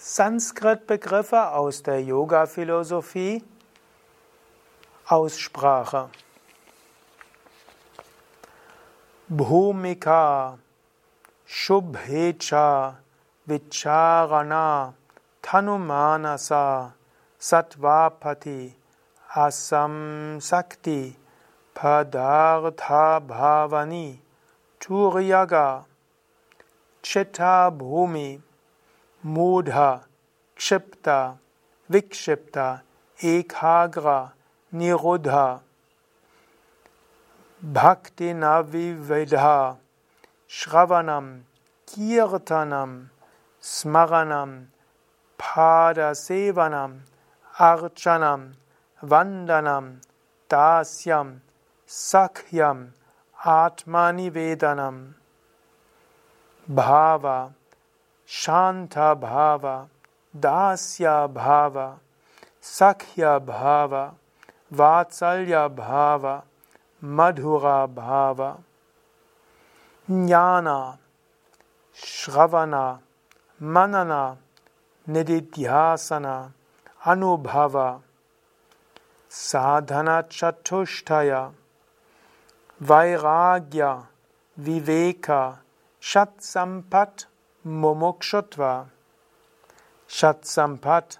Sanskrit-Begriffe aus der Yoga-Philosophie. Aussprache. Bhumika, Shubhecha, Vicharana, Tanumanasa, Satvapati, Asam Sakti, Padartha Bhavani, Turyaga, Chitta Bhumi, Mudha, Kshipta, Vikshipta, Ekagra, Nirodha, Bhakti Navivedha, Shravanam, Kirtanam, Smaranam, Padasevanam, Archanam, Vandanam, Dasyam, Sakhyam, Atmanivedanam, Bhava, Shanta Bhava, Dasya Bhava, Sakhya Bhava, Vatsalya Bhava, Madhura Bhava, Jnana, Shravana, Manana, Nididhyasana, Anubhava, Sadhana Chatushtaya, Vairagya, Viveka, Shatsampat, Mumukshutva, Shatsampat,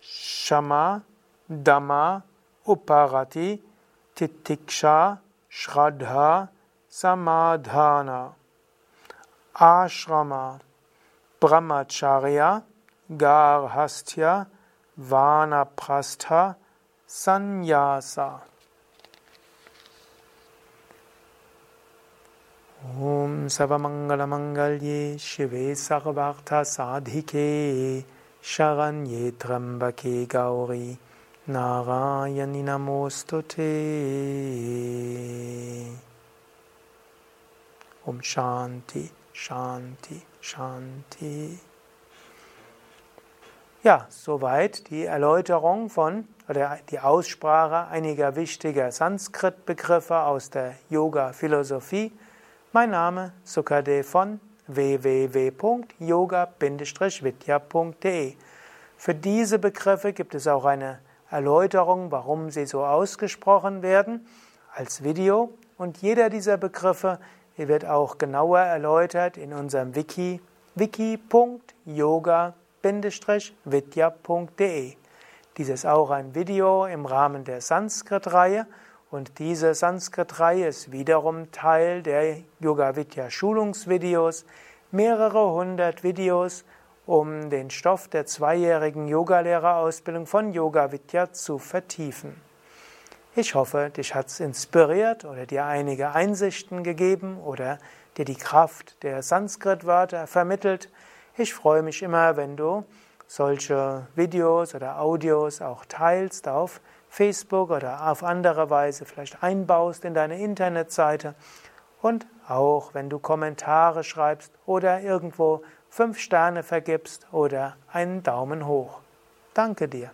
Shama, Dhamma, Uparati, Titiksha, Shraddha, Samadhana, Ashrama, Brahmacharya, Garhastya, Vanaprastha, Sannyasa. ॐ सर्वमङ्गलमङ्गल्ये शिवे सर्वार्थसाधिके शरण्ये त्र्यम्बके गौरी नारायणि नमोऽस्तु ते ॐ Shanti, Shanti, Shanti. Ja, soweit die Erläuterung von oder die Aussprache einiger wichtiger Sanskrit-Begriffe aus der Yoga-Philosophie. Mein Name Sukade von www.yoga-vidya.de. Für diese Begriffe gibt es auch eine Erläuterung, warum sie so ausgesprochen werden, als Video. Und jeder dieser Begriffe wird auch genauer erläutert in unserem Wiki wiki.yoga-vidya.de. Dies ist auch ein Video im Rahmen der Sanskrit-Reihe und diese Sanskrit-Reihe ist wiederum Teil der Yoga Vidya Schulungsvideos, mehrere hundert Videos, um den Stoff der zweijährigen Yogalehrerausbildung von Yoga Vidya zu vertiefen. Ich hoffe, dich hat es inspiriert oder dir einige Einsichten gegeben oder dir die Kraft der Sanskrit-Wörter vermittelt. Ich freue mich immer, wenn du solche Videos oder Audios auch teilst auf Facebook oder auf andere Weise vielleicht einbaust in deine Internetseite und auch wenn du Kommentare schreibst oder irgendwo fünf Sterne vergibst oder einen Daumen hoch. Danke dir.